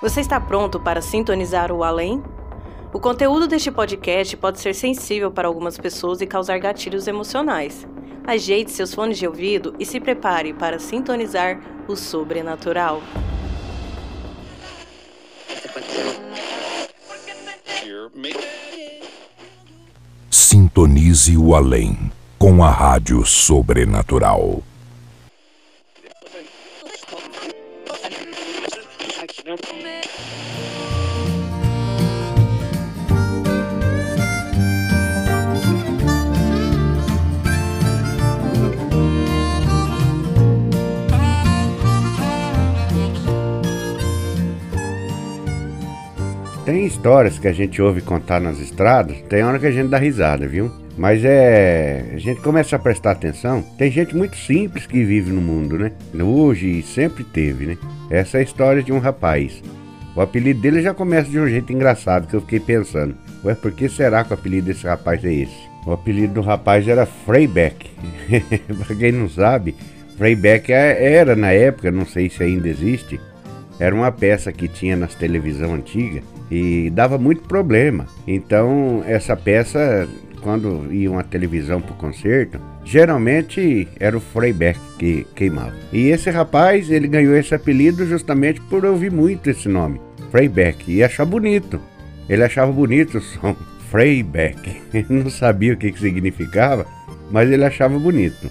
Você está pronto para sintonizar o além? O conteúdo deste podcast pode ser sensível para algumas pessoas e causar gatilhos emocionais. Ajeite seus fones de ouvido e se prepare para sintonizar o sobrenatural. Sintonize o além com a Rádio Sobrenatural. Tem histórias que a gente ouve contar nas estradas, tem hora que a gente dá risada, viu? Mas é. A gente começa a prestar atenção. Tem gente muito simples que vive no mundo, né? Hoje e sempre teve, né? Essa é a história de um rapaz. O apelido dele já começa de um jeito engraçado que eu fiquei pensando. Ué, por que será que o apelido desse rapaz é esse? O apelido do rapaz era Freybeck. pra quem não sabe, Freybeck é, era na época, não sei se ainda existe, era uma peça que tinha nas televisão antiga e dava muito problema. Então, essa peça, quando ia uma televisão para o concerto, geralmente era o Freybeck que queimava. E esse rapaz, ele ganhou esse apelido justamente por ouvir muito esse nome, Freybeck, e achar bonito. Ele achava bonito o som Freybeck. Ele não sabia o que, que significava, mas ele achava bonito.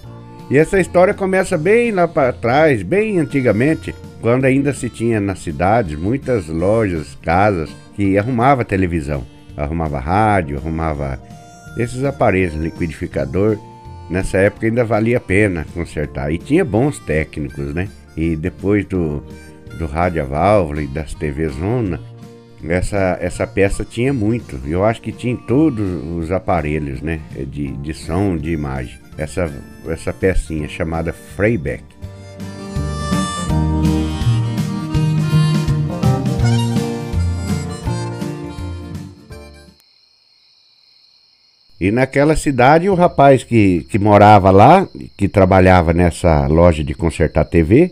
E essa história começa bem lá para trás, bem antigamente, quando ainda se tinha nas cidades muitas lojas, casas que arrumava televisão, arrumava rádio, arrumava esses aparelhos liquidificador. Nessa época ainda valia a pena consertar e tinha bons técnicos, né? E depois do, do rádio a válvula e das TVs zona, essa, essa peça tinha muito. Eu acho que tinha todos os aparelhos, né? De, de som, de imagem. Essa, essa pecinha chamada Freybeck. E naquela cidade, o rapaz que, que morava lá, que trabalhava nessa loja de consertar TV,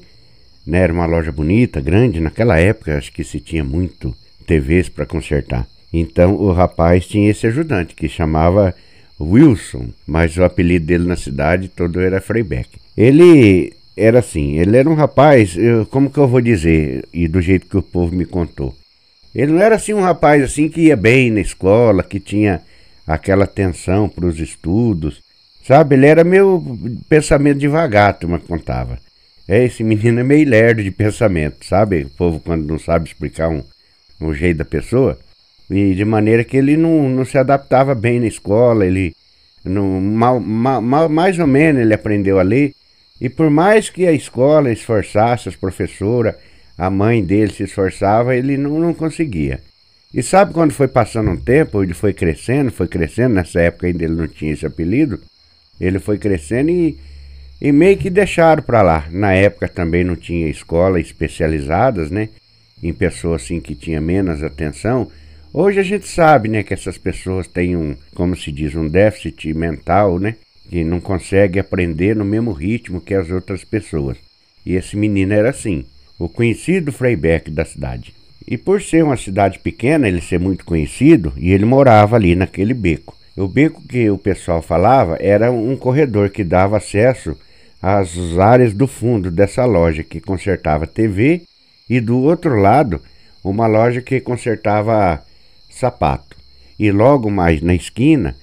né, era uma loja bonita, grande, naquela época acho que se tinha muito TVs para consertar. Então o rapaz tinha esse ajudante que chamava Wilson, mas o apelido dele na cidade todo era Freybeck. Ele era assim, ele era um rapaz, eu, como que eu vou dizer, e do jeito que o povo me contou. Ele não era assim um rapaz assim que ia bem na escola, que tinha aquela atenção para os estudos. Sabe, ele era meu pensamento devagar, tu me contava. É, esse menino é meio lerdo de pensamento, sabe? O povo quando não sabe explicar um, um jeito da pessoa. E de maneira que ele não, não se adaptava bem na escola, ele não, mal, mal, mais ou menos ele aprendeu a ler. E por mais que a escola esforçasse, as professoras, a mãe dele se esforçava, ele não, não conseguia. E sabe quando foi passando um tempo, ele foi crescendo, foi crescendo, nessa época ainda ele não tinha esse apelido, ele foi crescendo e, e meio que deixaram para lá. Na época também não tinha escola especializadas, né? Em pessoas assim que tinha menos atenção. Hoje a gente sabe, né, que essas pessoas têm um, como se diz, um déficit mental, né? Que não consegue aprender no mesmo ritmo que as outras pessoas. E esse menino era assim, o conhecido Freybeck da cidade. E por ser uma cidade pequena, ele ser muito conhecido, e ele morava ali naquele beco. O beco que o pessoal falava era um corredor que dava acesso às áreas do fundo dessa loja que consertava TV e do outro lado uma loja que consertava sapato. E logo mais na esquina,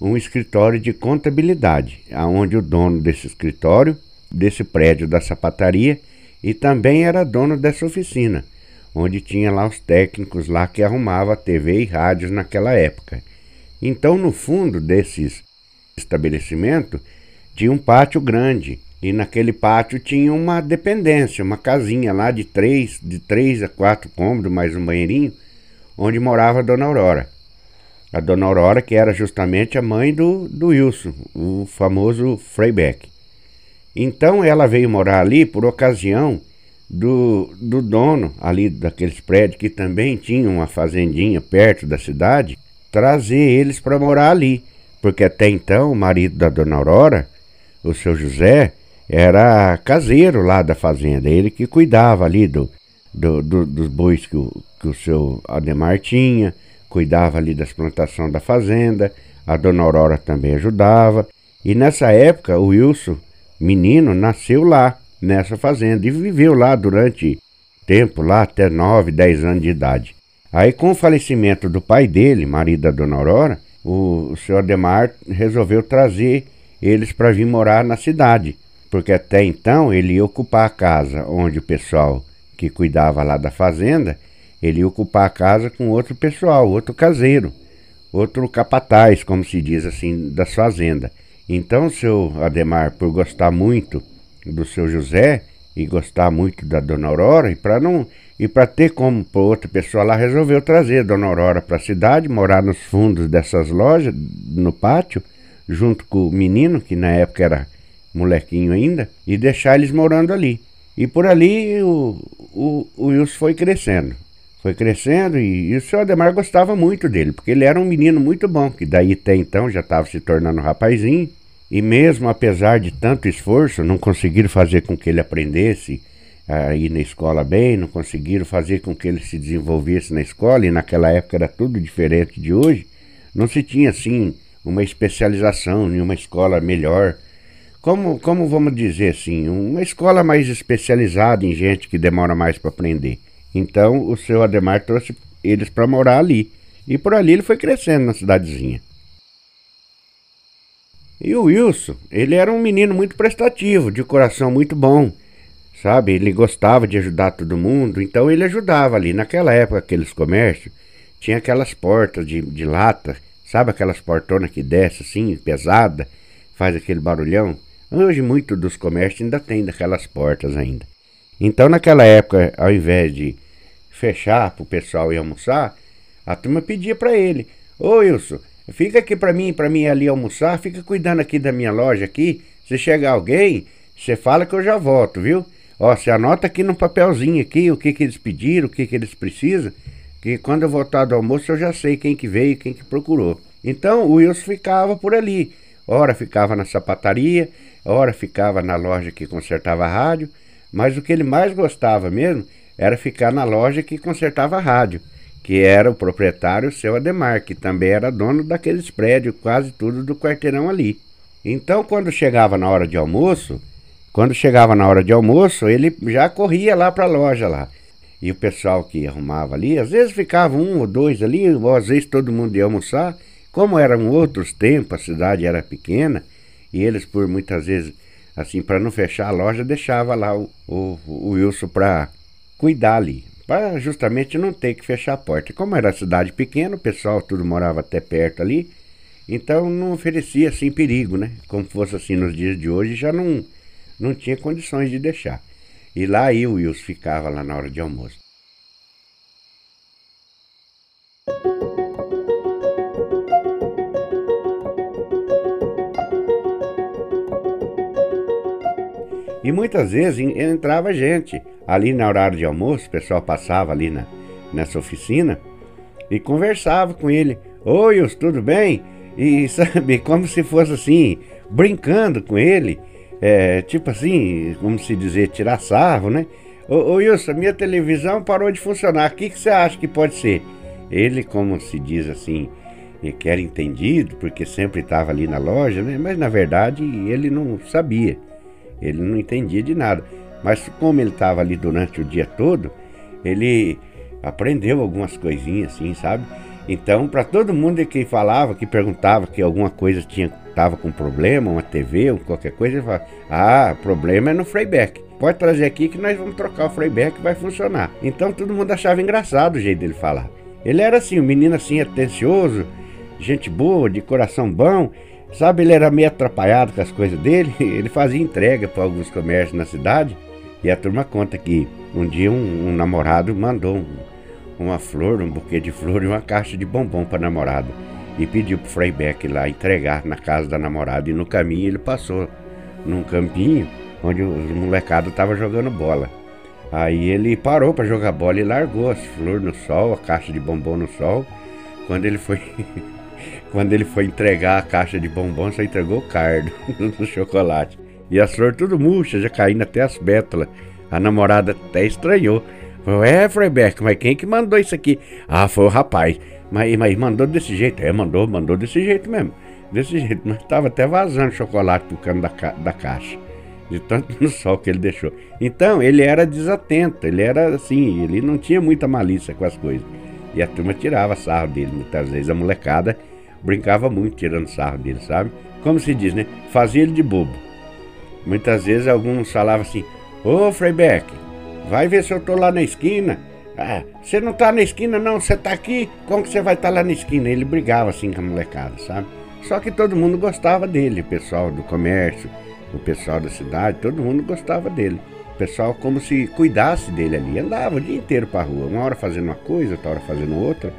um escritório de contabilidade, aonde o dono desse escritório, desse prédio da sapataria, e também era dono dessa oficina onde tinha lá os técnicos lá que arrumava TV e rádios naquela época. Então, no fundo desses estabelecimento tinha um pátio grande e naquele pátio tinha uma dependência, uma casinha lá de três, de três a quatro cômodos, mais um banheirinho, onde morava a Dona Aurora. A Dona Aurora, que era justamente a mãe do, do Wilson, o famoso Freybeck. Então ela veio morar ali por ocasião do, do dono ali daqueles prédios que também tinha uma fazendinha perto da cidade, trazer eles para morar ali. Porque até então o marido da dona Aurora, o seu José, era caseiro lá da fazenda, ele que cuidava ali do, do, do, dos bois que o, que o seu Ademar tinha, cuidava ali das plantações da fazenda, a dona Aurora também ajudava. E nessa época, o Wilson, menino, nasceu lá, nessa fazenda, e viveu lá durante tempo, lá até 9, 10 anos de idade. Aí, com o falecimento do pai dele, marido da dona Aurora, o, o seu Ademar resolveu trazer eles para vir morar na cidade, porque até então ele ia ocupar a casa onde o pessoal que cuidava lá da fazenda, ele ia ocupar a casa com outro pessoal, outro caseiro, outro capataz, como se diz assim, da fazenda. Então, o seu Ademar, por gostar muito do seu José e gostar muito da dona Aurora, e para não e para ter como para outra pessoa lá, resolveu trazer a dona Aurora para a cidade, morar nos fundos dessas lojas, no pátio, junto com o menino, que na época era molequinho ainda, e deixar eles morando ali. E por ali o, o, o Wilson foi crescendo. Foi crescendo e, e o seu Ademar gostava muito dele, porque ele era um menino muito bom, que daí até então já estava se tornando um rapazinho. E mesmo apesar de tanto esforço, não conseguiram fazer com que ele aprendesse a ir na escola bem, não conseguiram fazer com que ele se desenvolvesse na escola, e naquela época era tudo diferente de hoje. Não se tinha assim uma especialização em uma escola melhor. Como, como vamos dizer assim, uma escola mais especializada em gente que demora mais para aprender. Então o seu Ademar trouxe eles para morar ali. E por ali ele foi crescendo na cidadezinha. E o Wilson, ele era um menino muito prestativo, de coração muito bom, sabe? Ele gostava de ajudar todo mundo, então ele ajudava ali. Naquela época, aqueles comércios, tinha aquelas portas de, de lata Sabe aquelas portonas que desce assim, pesada, faz aquele barulhão? Hoje muito dos comércios ainda tem daquelas portas ainda. Então naquela época, ao invés de fechar para o pessoal ir almoçar, a turma pedia para ele: "Ô Wilson, fica aqui para mim, para mim ali almoçar, fica cuidando aqui da minha loja aqui. Se chegar alguém, você fala que eu já volto, viu? Ó, você anota aqui no papelzinho aqui o que que eles pediram, o que que eles precisam que quando eu voltar do almoço eu já sei quem que veio quem que procurou. Então o Wilson ficava por ali. Ora ficava na sapataria, ora ficava na loja que consertava a rádio, mas o que ele mais gostava mesmo era ficar na loja que consertava a rádio, que era o proprietário seu Ademar, que também era dono daqueles prédios, quase tudo do quarteirão ali. Então quando chegava na hora de almoço, quando chegava na hora de almoço, ele já corria lá para a loja lá. E o pessoal que arrumava ali, às vezes ficava um ou dois ali, ou às vezes todo mundo ia almoçar. Como eram outros tempos, a cidade era pequena, e eles, por muitas vezes, assim, para não fechar a loja, deixava lá o, o, o Wilson para cuidar ali, para justamente não ter que fechar a porta. Como era cidade pequena, o pessoal tudo morava até perto ali, então não oferecia assim perigo, né? Como fosse assim nos dias de hoje, já não, não tinha condições de deixar. E lá eu, Wilson, ficava lá na hora de almoço. E muitas vezes entrava gente. Ali na horário de almoço, o pessoal passava ali na, nessa oficina e conversava com ele. Oi, Wilson, tudo bem? E sabe, como se fosse assim, brincando com ele é, tipo assim, como se dizer, tirar sarro, né? Ô, ô Wilson, minha televisão parou de funcionar, o que, que você acha que pode ser? Ele, como se diz assim, que era entendido, porque sempre estava ali na loja, né? Mas na verdade ele não sabia, ele não entendia de nada. Mas como ele estava ali durante o dia todo, ele aprendeu algumas coisinhas assim, sabe? Então, para todo mundo que falava, que perguntava que alguma coisa tinha estava com problema, uma TV ou qualquer coisa, ele falava: "Ah, problema é no Freyback. Pode trazer aqui que nós vamos trocar o Freyback, vai funcionar". Então, todo mundo achava engraçado o jeito dele falar. Ele era assim, um menino assim atencioso, gente boa, de coração bom. Sabe, ele era meio atrapalhado com as coisas dele. Ele fazia entrega para alguns comércios na cidade. E a turma conta que um dia um, um namorado mandou um, uma flor, um buquê de flor e uma caixa de bombom para namorada. E pediu pro Freibeck lá entregar na casa da namorada. E no caminho ele passou num campinho onde os molecados estavam jogando bola. Aí ele parou para jogar bola e largou as flores no sol, a caixa de bombom no sol. Quando ele foi quando ele foi entregar a caixa de bombom, só entregou o cardo do chocolate. E as flores tudo murchas, já caindo até as bétulas. A namorada até estranhou. Falou, é, Freibeck, mas quem que mandou isso aqui? Ah, foi o rapaz. Mas, mas mandou desse jeito? É, mandou, mandou desse jeito mesmo. Desse jeito, mas tava até vazando chocolate pro cano da, ca da caixa. De tanto no sol que ele deixou. Então, ele era desatento, ele era assim, ele não tinha muita malícia com as coisas. E a turma tirava sarro dele. Muitas vezes a molecada brincava muito tirando sarro dele, sabe? Como se diz, né? Fazia ele de bobo. Muitas vezes alguns falavam assim: Ô Freibeck, vai ver se eu tô lá na esquina. Ah, você não tá na esquina, não, você tá aqui, como que você vai estar tá lá na esquina? Ele brigava assim com a molecada, sabe? Só que todo mundo gostava dele, o pessoal do comércio, o pessoal da cidade, todo mundo gostava dele. O pessoal como se cuidasse dele ali, andava o dia inteiro pra rua, uma hora fazendo uma coisa, outra hora fazendo outra,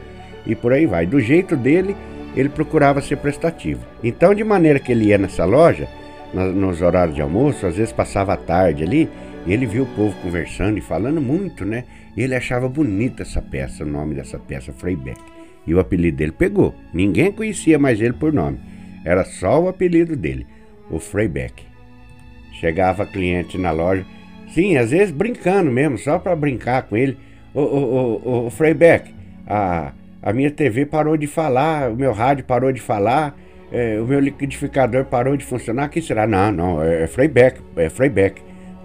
e por aí vai. Do jeito dele, ele procurava ser prestativo. Então, de maneira que ele ia nessa loja, nos horários de almoço, às vezes passava a tarde ali, e ele viu o povo conversando e falando muito, né? E ele achava bonita essa peça, o nome dessa peça, Freibeck. E o apelido dele pegou. Ninguém conhecia mais ele por nome. Era só o apelido dele, o Freibeck. Chegava cliente na loja, sim, às vezes brincando mesmo, só para brincar com ele. Ô, ô, ô, ô Freibeck, a, a minha TV parou de falar, o meu rádio parou de falar, é, o meu liquidificador parou de funcionar. Que será? Não, não, é, é Freibeck, é.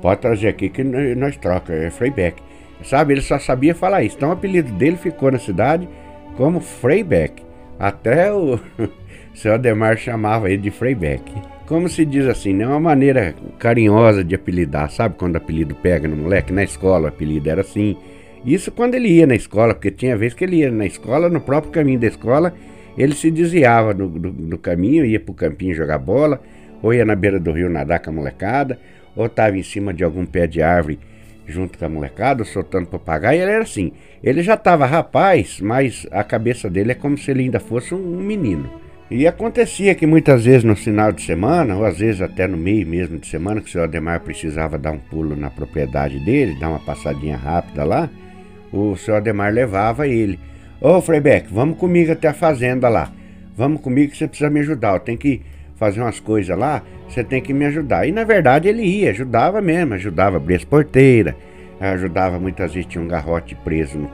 Pode trazer aqui que nós troca, é Freibeck. Sabe, ele só sabia falar isso. Então o apelido dele ficou na cidade como Freibeck. Até o seu Ademar chamava ele de Freibeck. Como se diz assim, não é uma maneira carinhosa de apelidar, sabe quando o apelido pega no moleque? Na escola o apelido era assim. Isso quando ele ia na escola, porque tinha vez que ele ia na escola, no próprio caminho da escola, ele se desviava do, caminho, ia pro campinho jogar bola, ou ia na beira do rio nadar com a molecada, ou estava em cima de algum pé de árvore junto com a molecada, soltando papagaio. Ele era assim. Ele já estava rapaz, mas a cabeça dele é como se ele ainda fosse um menino. E acontecia que muitas vezes no final de semana, ou às vezes até no meio mesmo de semana, que o senhor Ademar precisava dar um pulo na propriedade dele, dar uma passadinha rápida lá, o senhor Ademar levava ele. Ô Freibeck, vamos comigo até a fazenda lá. Vamos comigo que você precisa me ajudar. Eu tenho que fazer umas coisas lá, você tem que me ajudar. E na verdade ele ia, ajudava mesmo, ajudava a abrir as porteiras, ajudava muitas vezes, tinha um garrote preso no,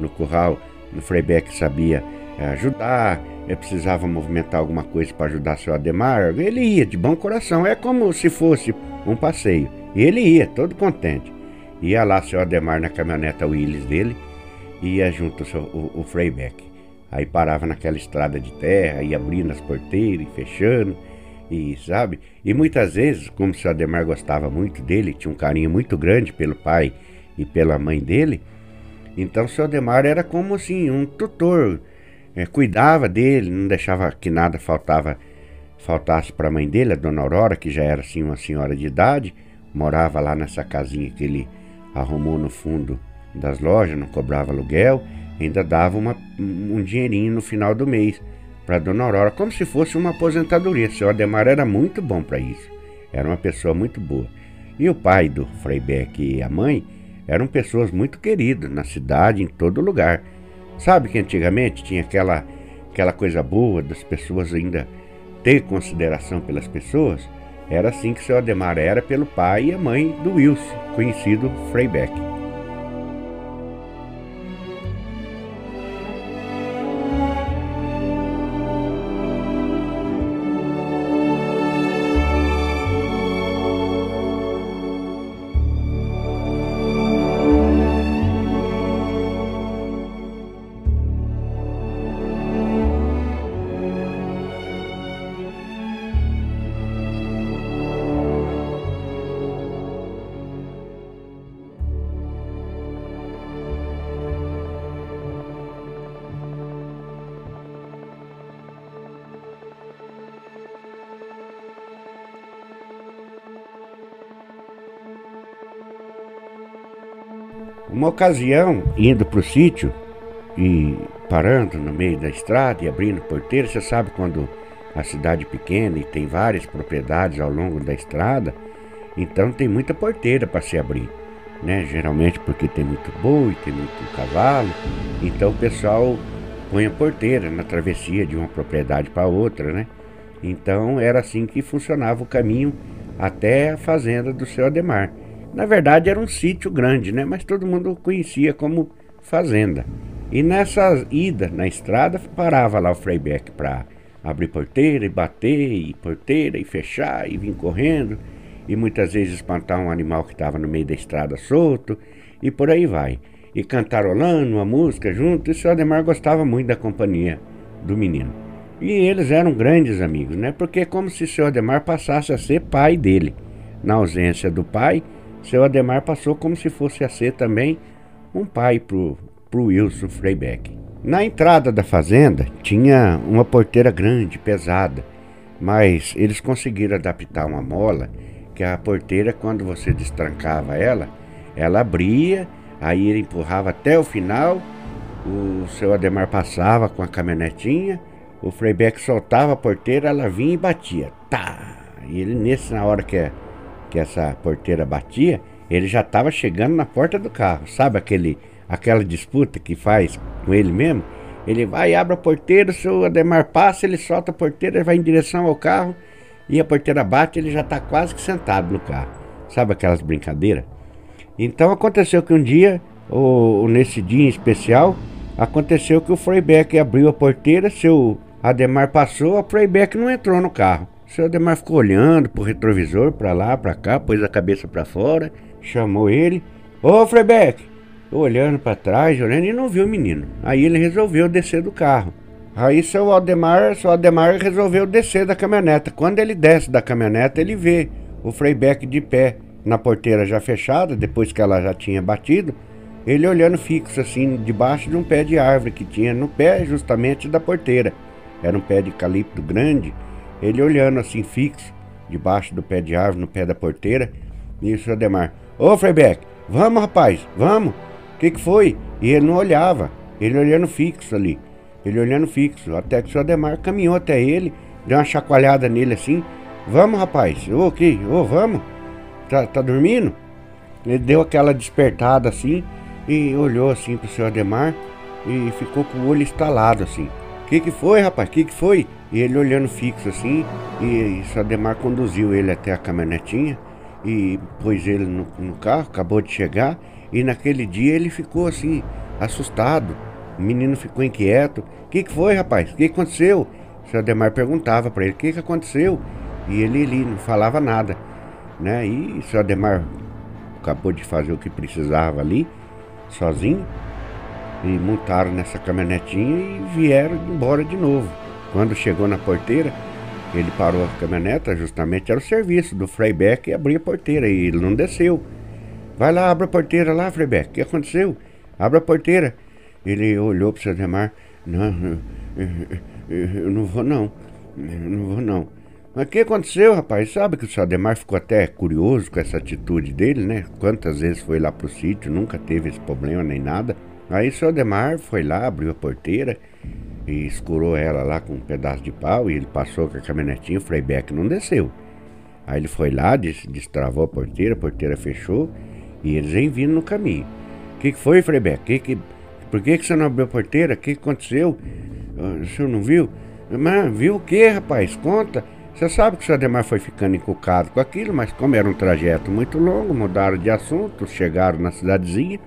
no curral, no Freibeck sabia eh, ajudar, eu precisava movimentar alguma coisa para ajudar seu Ademar, ele ia de bom coração, é como se fosse um passeio. E ele ia, todo contente. Ia lá seu Ademar na caminhoneta Willis dele, ia junto o, o Freibeck. Aí parava naquela estrada de terra, ia abrindo as porteiras e fechando, e sabe? E muitas vezes, como o seu Ademar gostava muito dele, tinha um carinho muito grande pelo pai e pela mãe dele, então o seu Ademar era como assim, um tutor, é, cuidava dele, não deixava que nada faltava faltasse para a mãe dele, a dona Aurora, que já era assim uma senhora de idade, morava lá nessa casinha que ele arrumou no fundo das lojas, não cobrava aluguel, ainda dava uma, um dinheirinho no final do mês para Dona Aurora, como se fosse uma aposentadoria. Seu Ademar era muito bom para isso, era uma pessoa muito boa. E o pai do Frei Beck e a mãe eram pessoas muito queridas na cidade, em todo lugar. Sabe que antigamente tinha aquela, aquela coisa boa das pessoas ainda ter consideração pelas pessoas? Era assim que seu Ademar era pelo pai e a mãe do Wilson, conhecido Frei Beck. Uma ocasião, indo para o sítio e parando no meio da estrada e abrindo porteira, você sabe quando a cidade é pequena e tem várias propriedades ao longo da estrada, então tem muita porteira para se abrir, né? Geralmente porque tem muito boi, tem muito cavalo, então o pessoal põe a porteira na travessia de uma propriedade para outra, né? Então era assim que funcionava o caminho até a fazenda do seu Ademar Na verdade era um sítio grande, né? Mas todo mundo conhecia como fazenda. E nessa ida na estrada parava lá o Freibeck para abrir porteira e bater, e porteira e fechar e vir correndo, e muitas vezes espantar um animal que estava no meio da estrada solto, e por aí vai. E cantarolando uma música junto, e o seu Ademar gostava muito da companhia do menino. E eles eram grandes amigos, né? Porque é como se seu Ademar passasse a ser pai dele. Na ausência do pai, seu Ademar passou como se fosse a ser também um pai pro, pro Wilson Freibeck. Na entrada da fazenda tinha uma porteira grande, pesada, mas eles conseguiram adaptar uma mola que a porteira, quando você destrancava ela, ela abria, aí ele empurrava até o final, o seu Ademar passava com a caminhonetinha o Freibeck soltava a porteira, ela vinha e batia. Tá! E ele, nesse, na hora que, que essa porteira batia, ele já estava chegando na porta do carro. Sabe aquele, aquela disputa que faz com ele mesmo? Ele vai, abre a porteira, o seu Ademar passa, ele solta a porteira, vai em direção ao carro e a porteira bate, ele já está quase que sentado no carro. Sabe aquelas brincadeiras? Então aconteceu que um dia, ou, nesse dia em especial, aconteceu que o Freibeck abriu a porteira, seu Ademar passou, a Playback não entrou no carro. O seu Ademar ficou olhando pro retrovisor, para lá, para cá, pôs a cabeça para fora, chamou ele. Ô, Freibeck! Olhando para trás, olhando e não viu o menino. Aí ele resolveu descer do carro. Aí seu Ademar, seu Ademar resolveu descer da caminhoneta. Quando ele desce da caminhoneta, ele vê o Freibeck de pé na porteira já fechada, depois que ela já tinha batido, ele olhando fixo assim, debaixo de um pé de árvore que tinha no pé justamente da porteira era um pé de calipto grande, ele olhando assim fixo, debaixo do pé de árvore, no pé da porteira, e o senhor Ademar, ô Freibeck, vamos rapaz, vamos, o que que foi? E ele não olhava, ele olhando fixo ali, ele olhando fixo, até que o senhor Ademar caminhou até ele, deu uma chacoalhada nele assim, vamos rapaz, ô que, ô vamos, tá, tá dormindo? Ele deu aquela despertada assim, e olhou assim pro senhor Ademar, e ficou com o olho estalado assim que que foi, rapaz? Que que foi? E ele olhando fixo assim, e, e Sademar conduziu ele até a caminhonetinha e pôs ele no, no, carro, acabou de chegar, e naquele dia ele ficou assim, assustado. O menino ficou inquieto. O que, que foi, rapaz? O que, aconteceu? O Sademar perguntava para ele o que, que aconteceu. E ele, ele não falava nada. Né? E o Sademar acabou de fazer o que precisava ali, sozinho e montaram nessa caminhonetinha e vieram embora de novo. Quando chegou na porteira, ele parou a caminhoneta, justamente era o serviço do Freibeck e abriu a porteira e ele não desceu. Vai lá, abre a porteira lá, Freibeck. O que aconteceu? Abre a porteira. Ele olhou para o seu Demar. Não, eu não vou não. Eu não vou não. Mas o que aconteceu, rapaz? Sabe que o seu Ademar ficou até curioso com essa atitude dele, né? Quantas vezes foi lá pro sítio, nunca teve esse problema nem nada. Aí o seu Ademar foi lá, abriu a porteira e escurou ela lá com um pedaço de pau e ele passou com a caminhonetinha, o Freibeck não desceu. Aí ele foi lá, destravou a porteira, a porteira fechou e eles vêm vindo no caminho. O que, que foi, Freibeck? Que que, por que, que você não abriu a porteira? O que, que aconteceu? Ah, o senhor não viu? Mas viu o que, rapaz? Conta. Você sabe que o Ademar foi ficando encucado com aquilo, mas como era um trajeto muito longo, mudaram de assunto, chegaram na cidadezinha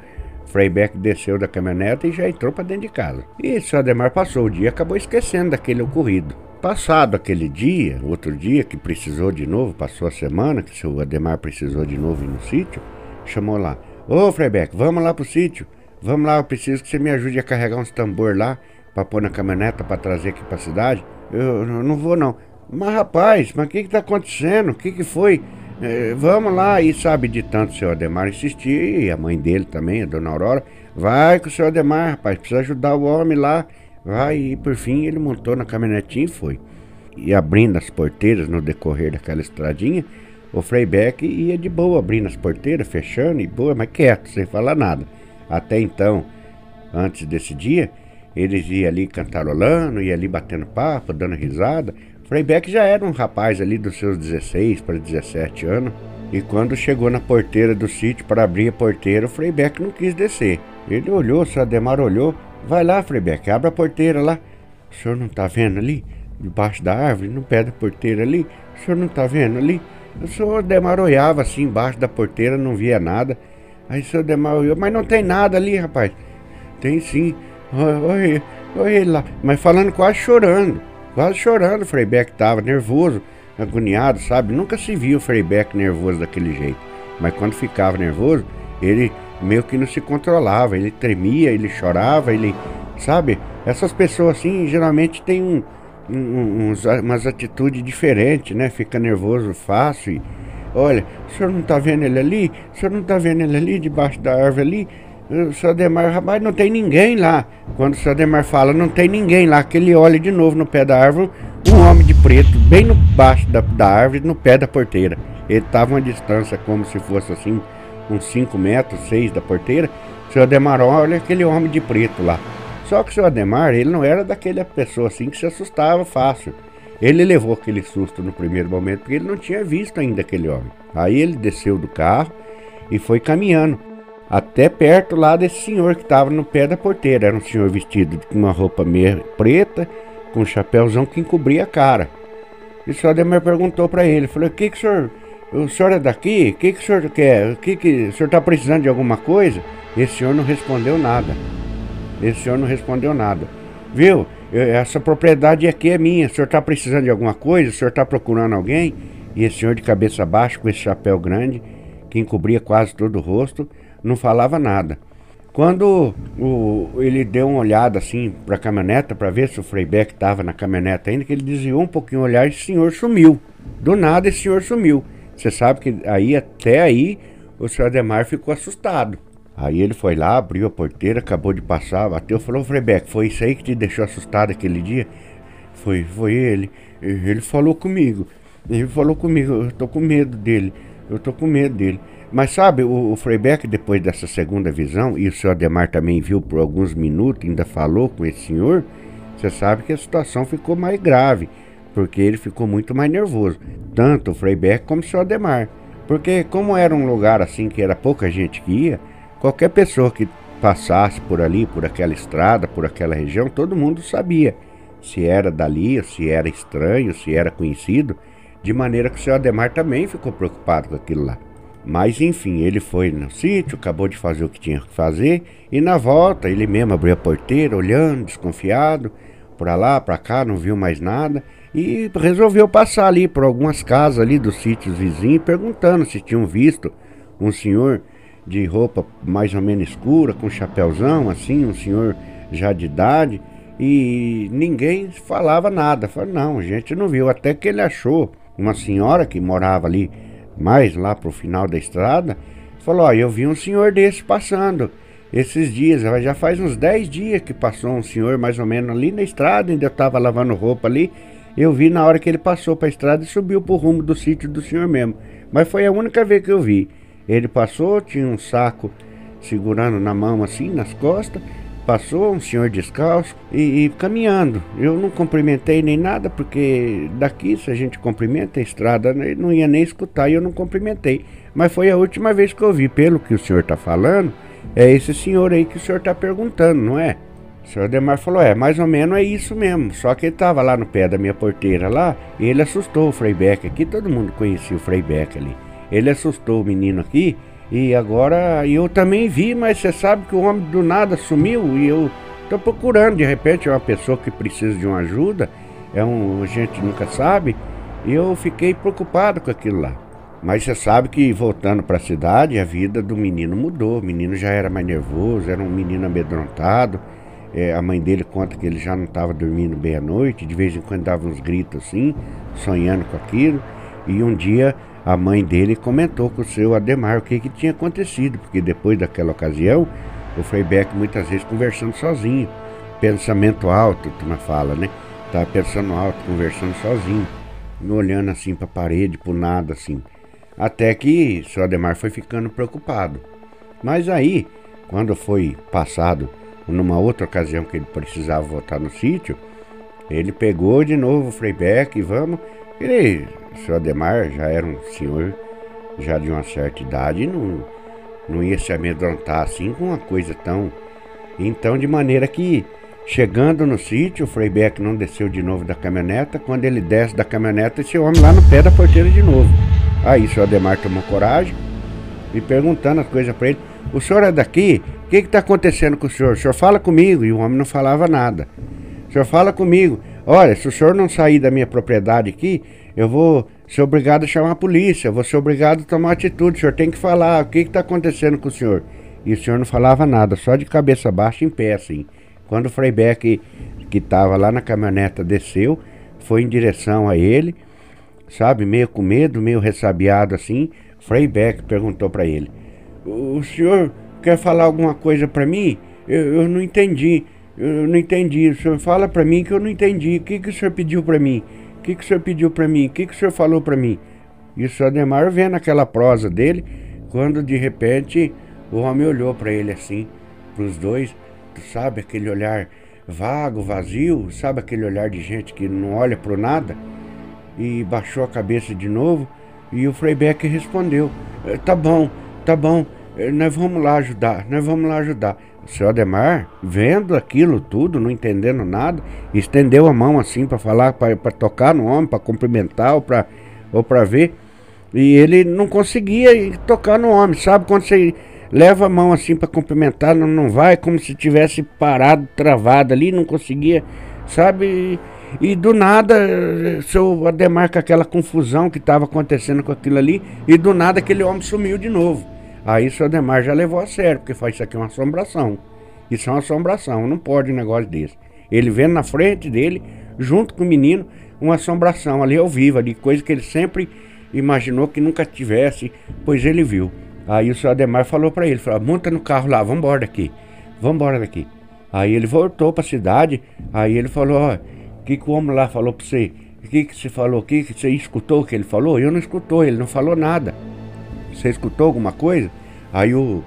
Freibeck desceu da caminhoneta e já entrou para dentro de casa. E seu Ademar passou o dia e acabou esquecendo daquele ocorrido. Passado aquele dia, outro dia que precisou de novo, passou a semana que seu Ademar precisou de novo ir no sítio, chamou lá: Ô Freibeck, vamos lá pro sítio. Vamos lá, eu preciso que você me ajude a carregar uns tambor lá para pôr na caminhoneta para trazer aqui para a cidade. Eu, eu, não vou não. Mas rapaz, mas o que que tá acontecendo? O que que foi? É, vamos lá, e sabe de tanto o seu Ademar insistir, e a mãe dele também, a dona Aurora, vai com o seu Ademar, rapaz, precisa ajudar o homem lá. Vai, e por fim ele montou na caminhonetinha e foi. E abrindo as porteiras no decorrer daquela estradinha, o Freibeck ia de boa, abrindo as porteiras, fechando e boa, mas quieto, sem falar nada. Até então, antes desse dia, eles iam ali cantarolando, iam ali batendo papo, dando risada. Freibeck já era um rapaz ali dos seus 16 para 17 anos. E quando chegou na porteira do sítio para abrir a porteira, o Freibeck não quis descer. Ele olhou, o Ademar olhou. Vai lá, Freibeck, abre a porteira lá. O senhor não está vendo ali? Debaixo da árvore, no pé da porteira ali? O senhor não está vendo ali? O senhor Demar olhava assim embaixo da porteira, não via nada. Aí o senhor Demar olhou, mas não tem nada ali, rapaz. Tem sim. Olha ele lá. Mas falando quase chorando. Quase chorando, o Frei Beck tava nervoso, agoniado, sabe? Nunca se viu o Frei Beck nervoso daquele jeito. Mas quando ficava nervoso, ele meio que não se controlava. Ele tremia, ele chorava, ele. Sabe? Essas pessoas assim geralmente têm um, um, uns, umas atitudes diferentes, né? Fica nervoso fácil. E, Olha, o senhor não tá vendo ele ali? O senhor não tá vendo ele ali, debaixo da árvore ali? O senhor Ademar, rapaz, não tem ninguém lá. Quando o senhor Ademar fala, não tem ninguém lá, que ele olha de novo no pé da árvore, um homem de preto, bem no baixo da, da árvore, no pé da porteira. Ele estava uma distância como se fosse assim, uns 5 metros, 6 da porteira. O senhor Ademar olha aquele homem de preto lá. Só que o senhor Ademar, ele não era daquela pessoa assim que se assustava fácil. Ele levou aquele susto no primeiro momento porque ele não tinha visto ainda aquele homem. Aí ele desceu do carro e foi caminhando até perto lá desse senhor que estava no pé da porteira. Era um senhor vestido com uma roupa meio preta, com um chapéuzão que encobria a cara. E o senhor Ademar perguntou para ele, falou, o que que o senhor, o senhor é daqui? O que que o senhor quer? O que que o senhor está precisando de alguma coisa? Esse senhor não respondeu nada. Esse senhor não respondeu nada. Viu? essa propriedade aqui é minha. O senhor está precisando de alguma coisa? O senhor está procurando alguém? E esse senhor de cabeça baixa, com esse chapéu grande, que encobria quase todo o rosto, não falava nada. Quando o, ele deu uma olhada assim para a caminhoneta para ver se o Freibeck estava na caminhoneta ainda, que ele desviou um pouquinho o olhar e o senhor sumiu. Do nada esse senhor sumiu. Você sabe que aí até aí o senhor Ademar ficou assustado. Aí ele foi lá, abriu a porteira, acabou de passar, bateu, falou, Frebeck, foi isso aí que te deixou assustado aquele dia? Foi, foi ele. Ele falou comigo. Ele falou comigo, eu tô com medo dele. Eu tô com medo dele. Mas sabe, o, o Freibeck, depois dessa segunda visão, e o senhor Ademar também viu por alguns minutos, ainda falou com esse senhor, você sabe que a situação ficou mais grave, porque ele ficou muito mais nervoso. Tanto o Freibeck como o senhor Ademar. Porque como era um lugar assim que era pouca gente que ia, Qualquer pessoa que passasse por ali, por aquela estrada, por aquela região, todo mundo sabia se era dali, se era estranho, se era conhecido, de maneira que o seu Ademar também ficou preocupado com aquilo lá. Mas enfim, ele foi no sítio, acabou de fazer o que tinha que fazer, e na volta ele mesmo abriu a porteira, olhando, desconfiado, para lá, para cá, não viu mais nada, e resolveu passar ali por algumas casas ali dos sítios vizinhos, perguntando se tinham visto um senhor de roupa mais ou menos escura, com chapéuzão, assim, um senhor já de idade, e ninguém falava nada. Falei, não, a gente não viu. Até que ele achou uma senhora que morava ali mais lá pro final da estrada, falou, ó, eu vi um senhor desse passando esses dias, já faz uns 10 dias que passou um senhor mais ou menos ali na estrada, ainda eu tava lavando roupa ali, eu vi na hora que ele passou para a estrada e subiu pro rumo do sítio do senhor mesmo. Mas foi a única vez que eu vi. Ele passou, tinha um saco segurando na mão assim, nas costas. Passou um senhor descalço e, e, caminhando. Eu não cumprimentei nem nada, porque daqui, se a gente cumprimenta a estrada, né, não ia nem escutar e eu não cumprimentei. Mas foi a última vez que eu vi, pelo que o senhor está falando, é esse senhor aí que o senhor está perguntando, não é? O senhor Demar falou, é, mais ou menos é isso mesmo. Só que ele estava lá no pé da minha porteira lá, e ele assustou o Freibeck aqui, todo mundo conhecia o Freibeck ali. Ele assustou o menino aqui e agora eu também vi, mas você sabe que o homem do nada sumiu e eu estou procurando. De repente é uma pessoa que precisa de uma ajuda, é um, a gente nunca sabe, e eu fiquei preocupado com aquilo lá. Mas você sabe que voltando para a cidade, a vida do menino mudou. O menino já era mais nervoso, era um menino amedrontado. É, a mãe dele conta que ele já não estava dormindo bem à noite, de vez em quando dava uns gritos assim, sonhando com aquilo. E um dia a mãe dele comentou com o seu Ademar o que, que tinha acontecido, porque depois daquela ocasião, o Freibeck muitas vezes conversando sozinho, pensamento alto, tu na fala, né? Tava pensando alto, conversando sozinho, olhando assim para a parede, por nada assim. Até que o seu Ademar foi ficando preocupado. Mas aí, quando foi passado numa outra ocasião que ele precisava voltar no sítio, ele pegou de novo o Freibeck e vamos. Ele o senhor Ademar já era um senhor já de uma certa idade e não, não ia se amedrontar assim com uma coisa tão. Então, de maneira que, chegando no sítio, o Frei Beck não desceu de novo da caminhoneta. Quando ele desce da caminhoneta, esse homem lá no pé da porteira de novo. Aí o senhor Ademar tomou coragem e perguntando as coisas para ele. O senhor é daqui? O que está acontecendo com o senhor? O senhor fala comigo. E o homem não falava nada. O senhor fala comigo. Olha, se o senhor não sair da minha propriedade aqui, eu vou ser obrigado a chamar a polícia. Vou ser obrigado a tomar atitude. O senhor tem que falar. O que está acontecendo com o senhor? E o senhor não falava nada, só de cabeça baixa em pé, assim. Quando o Frei Beck, que estava lá na caminhoneta, desceu, foi em direção a ele, sabe, meio com medo, meio ressabiado assim. Frei Beck perguntou para ele: O senhor quer falar alguma coisa para mim? Eu, eu, não entendi. Eu não entendi. O senhor fala para mim que eu não entendi. O que, que o senhor pediu para mim? Que, que o senhor pediu para mim? O que, que o senhor falou para mim? E o Ademar vendo aquela prosa dele, quando de repente o homem olhou para ele assim, para os dois, sabe aquele olhar vago, vazio, sabe aquele olhar de gente que não olha para nada? E baixou a cabeça de novo e o Frei Beck respondeu: é, Tá bom, tá bom, é, nós vamos lá ajudar, nós vamos lá ajudar. O senhor Ademar, vendo aquilo tudo, não entendendo nada, estendeu a mão assim para falar, para tocar no homem, para cumprimentar ou para ou ver. E ele não conseguia tocar no homem, sabe? Quando você leva a mão assim para cumprimentar, não, não vai, como se tivesse parado, travado ali, não conseguia, sabe? E do nada, seu Ademar com aquela confusão que estava acontecendo com aquilo ali, e do nada aquele homem sumiu de novo. Aí o seu Ademar já levou a sério, porque faz isso aqui é uma assombração. Isso é uma assombração, não pode um negócio desse. Ele vendo na frente dele, junto com o menino, uma assombração ali ao vivo, ali, coisa que ele sempre imaginou que nunca tivesse, pois ele viu. Aí o seu Ademar falou para ele, falou, monta no carro lá, vamos embora daqui, vamos embora daqui. Aí ele voltou para a cidade, aí ele falou, ó, que, que o homem lá falou para você? O que, que você falou? O que, que você escutou que ele falou? Eu não escutou, ele não falou nada. Você escutou alguma coisa? Aí o,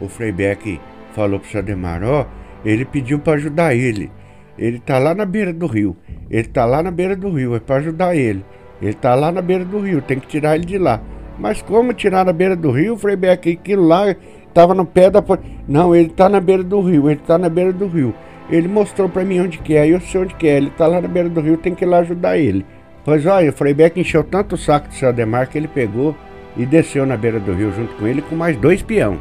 o Frei Beck falou para o Sademar, ó, oh, ele pediu para ajudar ele. Ele tá lá na beira do rio. Ele tá lá na beira do rio, é para ajudar ele. Ele tá lá na beira do rio, tem que tirar ele de lá. Mas como tirar na beira do rio, Frei Beck? Aquilo lá estava no pé da. Não, ele tá na beira do rio, ele tá na beira do rio. Ele mostrou para mim onde que é, eu sei onde que é. Ele tá lá na beira do rio, tem que ir lá ajudar ele. Pois olha, o Freibeck encheu tanto o saco do seu Ademar que ele pegou e desceu na beira do rio junto com ele com mais dois peão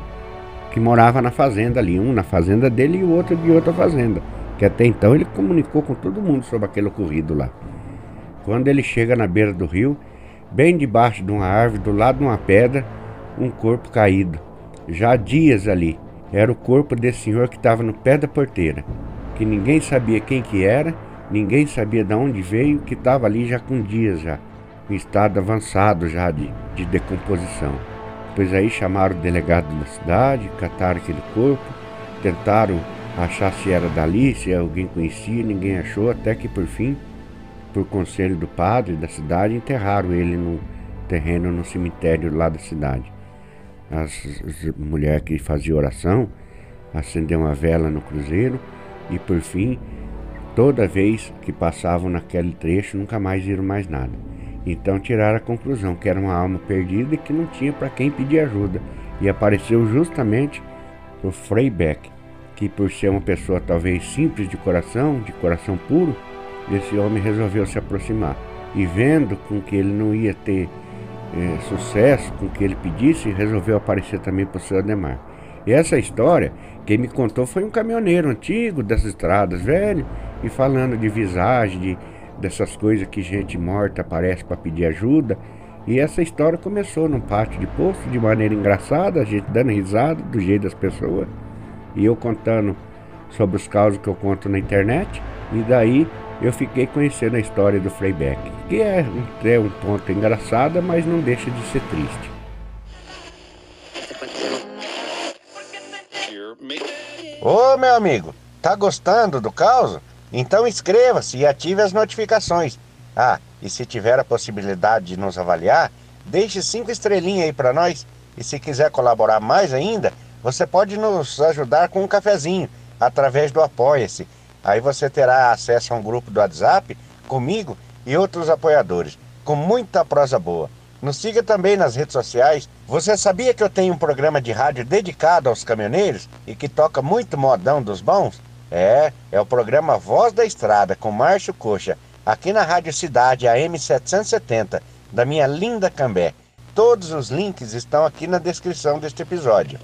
que morava na fazenda ali, um na fazenda dele e o outro de outra fazenda. Que até então ele comunicou com todo mundo sobre aquele ocorrido lá. Quando ele chega na beira do rio, bem debaixo de uma árvore, do lado de uma pedra, um corpo caído. Já há dias ali. Era o corpo desse senhor que estava no pé da porteira que ninguém sabia quem que era, ninguém sabia de onde veio, que estava ali já com dias já, em estado avançado já de, de decomposição. Pois aí chamaram o delegado da cidade, cataram aquele corpo, tentaram achar se era dali, se alguém conhecia, ninguém achou, até que por fim, por conselho do padre da cidade, enterraram ele no terreno no cemitério lá da cidade. As, as mulheres que faziam oração acenderam uma vela no cruzeiro e por fim, toda vez que passavam naquele trecho, nunca mais viram mais nada. Então tiraram a conclusão que era uma alma perdida e que não tinha para quem pedir ajuda. E apareceu justamente o Frei Beck, que por ser uma pessoa talvez simples de coração, de coração puro, esse homem resolveu se aproximar. E vendo com que ele não ia ter é, sucesso com o que ele pedisse, resolveu aparecer também para o seu Ademar. E essa história, quem me contou foi um caminhoneiro antigo dessas estradas, velho, e falando de visagem, de, dessas coisas que gente morta aparece para pedir ajuda. E essa história começou num pátio de posto, de maneira engraçada, a gente dando risada do jeito das pessoas. E eu contando sobre os casos que eu conto na internet. E daí eu fiquei conhecendo a história do Frei Beck, que é, é um ponto engraçado, mas não deixa de ser triste. Ô meu amigo, tá gostando do caos? Então inscreva-se e ative as notificações. Ah, e se tiver a possibilidade de nos avaliar, deixe cinco estrelinhas aí para nós. E se quiser colaborar mais ainda, você pode nos ajudar com um cafezinho através do Apoia-se. Aí você terá acesso a um grupo do WhatsApp comigo e outros apoiadores, com muita prosa boa. Nos siga também nas redes sociais. Você sabia que eu tenho um programa de rádio dedicado aos caminhoneiros e que toca muito modão dos bons? É, é o programa Voz da Estrada com Márcio Coxa, aqui na Rádio Cidade AM 770, da minha linda Cambé. Todos os links estão aqui na descrição deste episódio.